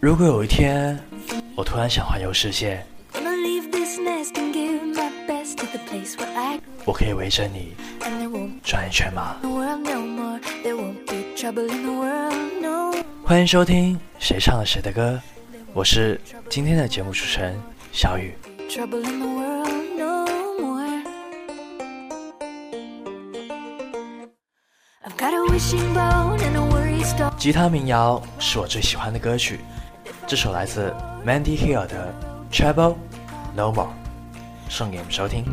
如果有一天，我突然想环游世界，我可以围着你转一圈吗？欢迎收听《谁唱了谁的歌》，我是今天的节目主持人小雨。吉他民谣是我最喜欢的歌曲，这首来自 Mandy Hill 的《Trouble No More》，送给你们收听。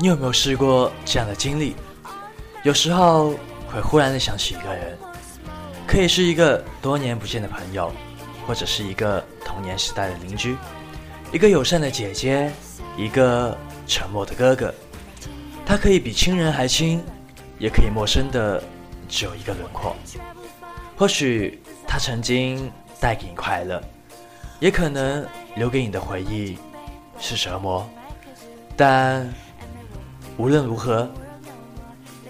你有没有试过这样的经历？有时候会忽然的想起一个人，可以是一个多年不见的朋友，或者是一个童年时代的邻居，一个友善的姐姐，一个沉默的哥哥。他可以比亲人还亲，也可以陌生的只有一个轮廓。或许他曾经带给你快乐，也可能留给你的回忆是折磨。但无论如何。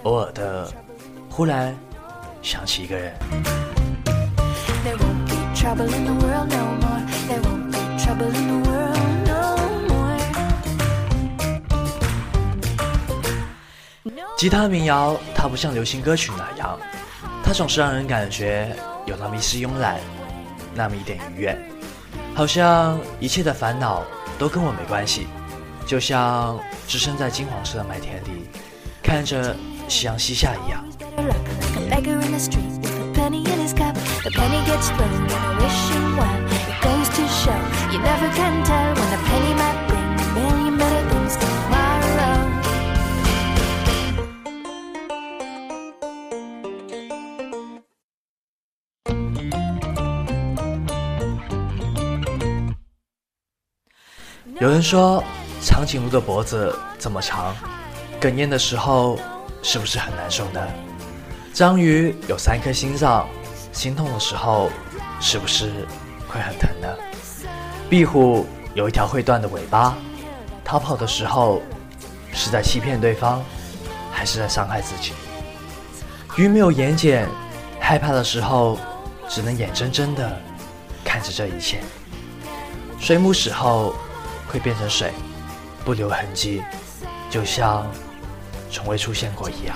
偶尔的，忽然想起一个人。吉他民谣，它不像流行歌曲那样，它总是让人感觉有那么一丝慵懒，那么一点愉悦，好像一切的烦恼都跟我没关系，就像置身在金黄色的麦田里，看着。夕阳西下一样。有人说，长颈鹿的脖子这么长，哽咽的时候。是不是很难受呢？章鱼有三颗心脏，心痛的时候是不是会很疼呢？壁虎有一条会断的尾巴，逃跑的时候是在欺骗对方，还是在伤害自己？鱼没有眼睑，害怕的时候只能眼睁睁的看着这一切。水母死后会变成水，不留痕迹，就像……从未出现过一样。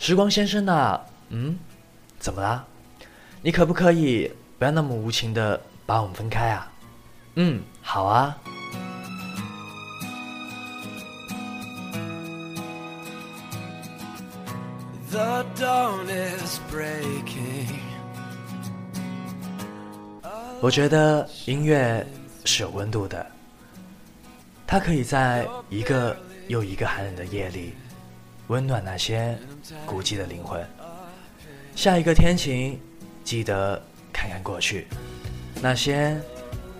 时光先生呐，嗯，怎么啦？你可不可以不要那么无情的把我们分开啊？嗯，好啊。我觉得音乐是有温度的，它可以在一个又一个寒冷的夜里，温暖那些孤寂的灵魂。下一个天晴，记得看看过去，那些。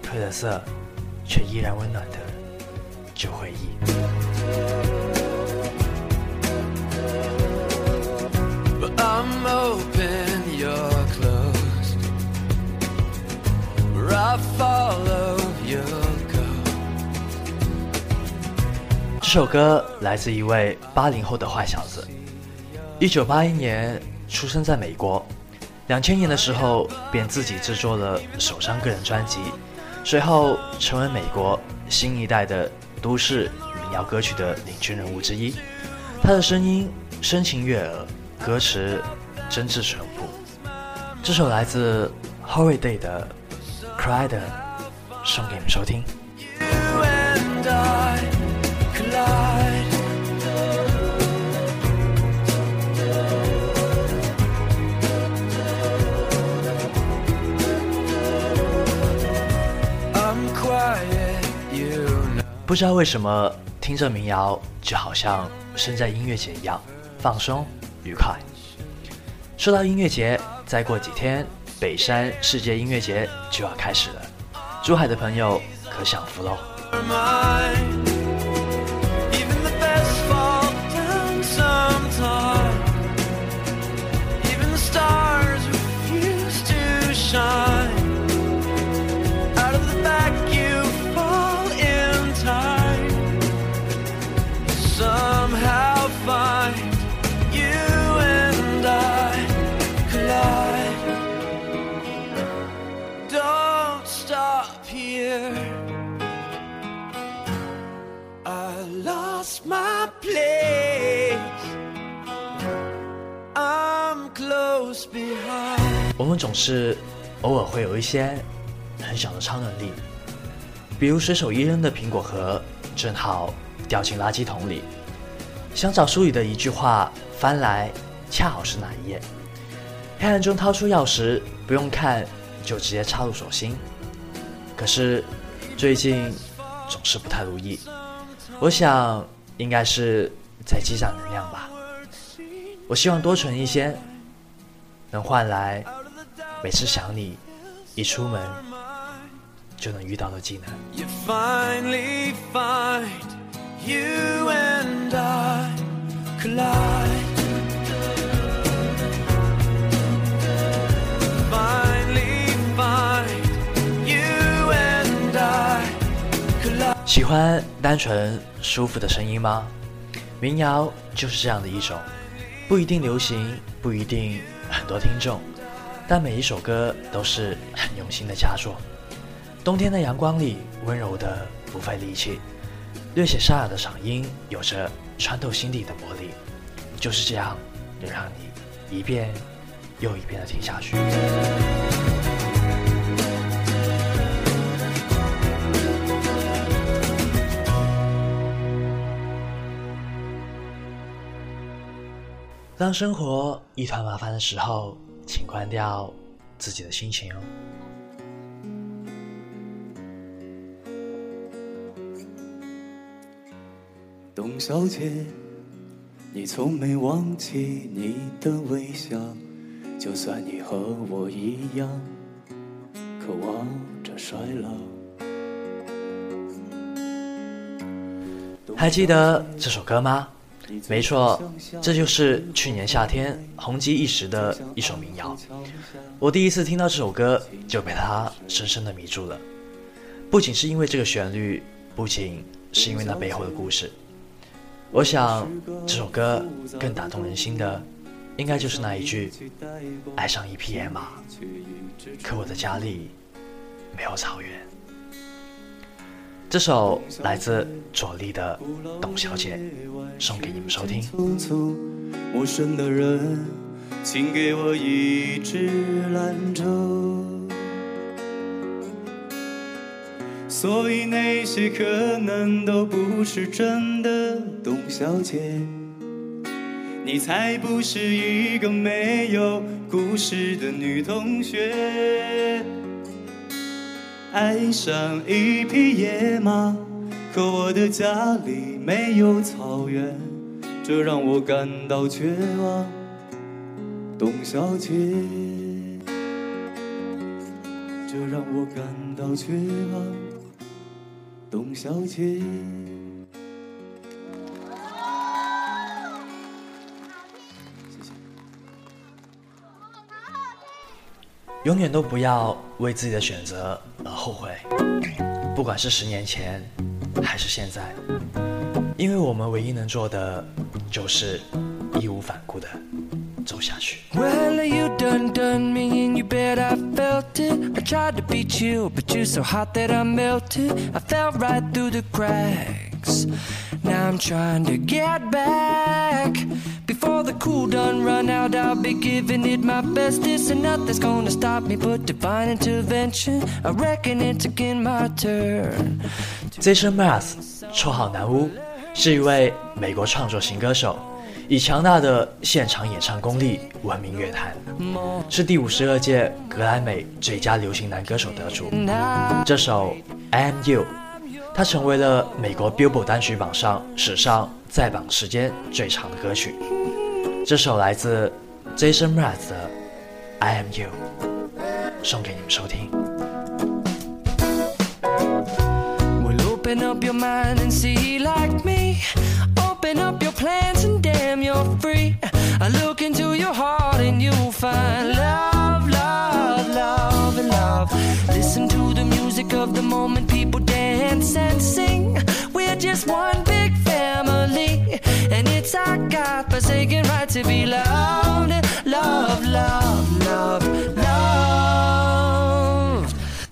褪了色，却依然温暖的旧回忆。这首歌来自一位八零后的坏小子，一九八一年出生在美国，两千年的时候便自己制作了首张个人专辑。随后成为美国新一代的都市民谣歌曲的领军人物之一，他的声音深情悦耳，歌词真挚淳朴。这首来自 Holiday 的《Cried》，送给你们收听。不知道为什么听着民谣就好像身在音乐节一样放松愉快。说到音乐节，再过几天，北山世界音乐节就要开始了，珠海的朋友可享福喽。我们总是偶尔会有一些很小的超能力，比如随手一扔的苹果核正好掉进垃圾桶里，想找书里的一句话，翻来恰好是哪一页，黑暗中掏出钥匙，不用看就直接插入手心。可是最近总是不太如意，我想应该是在积攒能量吧。我希望多存一些，能换来。每次想你，一出门就能遇到的技能。喜欢单纯舒服的声音吗？民谣就是这样的一种，不一定流行，不一定很多听众。但每一首歌都是很用心的佳作。冬天的阳光里，温柔的不费力气，略显沙哑的嗓音有着穿透心底的魔力。就是这样，能让你一遍又一遍的听下去。当生活一团麻烦的时候。请关掉自己的心情哦。董小姐，你从没忘记你的微笑，就算你和我一样渴望着衰老。还记得这首歌吗？没错，这就是去年夏天红极一时的一首民谣。我第一次听到这首歌，就被它深深的迷住了。不仅是因为这个旋律，不仅是因为那背后的故事。我想，这首歌更打动人心的，应该就是那一句：“爱上一匹野马，可我的家里没有草原。”这首来自左立的《董小姐》，送给你们收听。陌生的人，请给我一支兰州。所以那些可能都不是真的，董小姐，你才不是一个没有故事的女同学。爱上一匹野马，可我的家里没有草原，这让我感到绝望。董小姐，这让我感到绝望。董小姐。永远都不要为自己的选择而后悔，不管是十年前还是现在，因为我们唯一能做的就是义无反顾的走下去。Now I'm trying to get back. Before the cool done run out, I'll be giving it my best. This and nothing's gonna stop me but divine intervention. I reckon it's again my turn. Jason Mraz，绰号南巫，是一位美国创作型歌手，以强大的现场演唱功力闻名乐坛，是第五十二届格莱美最佳流行男歌手得主。这首《I Am You》。他成为了美国 Billboard 单曲榜上史上在榜时间最长的歌曲。这首来自 Jason Mraz 的《I Am You》，送给你们收听。Open up your mind and see like me. Open up your plans and damn, you're free. I look into your heart and you'll find love, love, love, and love. Listen to the music of the moment, people dance and sing. We're just one big family, and it's our God forsaken right to be loved, love, love, love, love.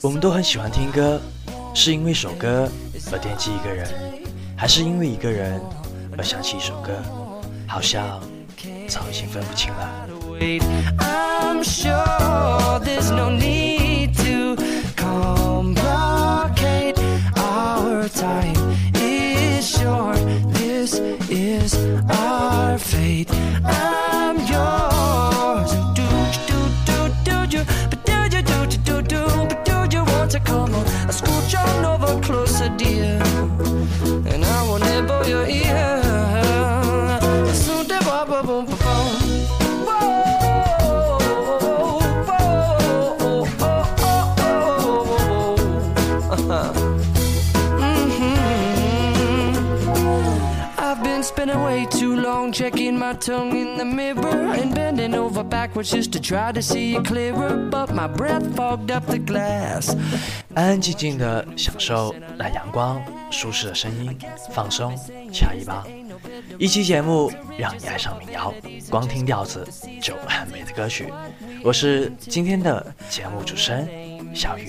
我们都很喜欢听歌，是因为一首歌而惦记一个人，还是因为一个人而想起一首歌？好像早已经分不清了。I'm sure there's no need I'm yours. Do do do do do, but do you do do do but do you want to come on? I been spending way too long checking my tongue in the mirror and bending over backwards just to try to see it clearer. But my breath fogged up the glass. 安安静静的享受那阳光舒适的声音，放松掐一吧。一期节目让你爱上民谣，光听调子就很美的歌曲。我是今天的节目主持人小雨。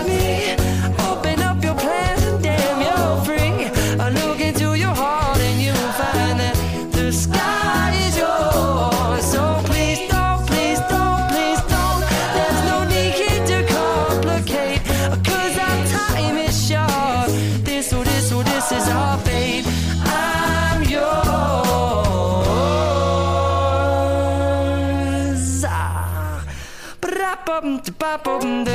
up,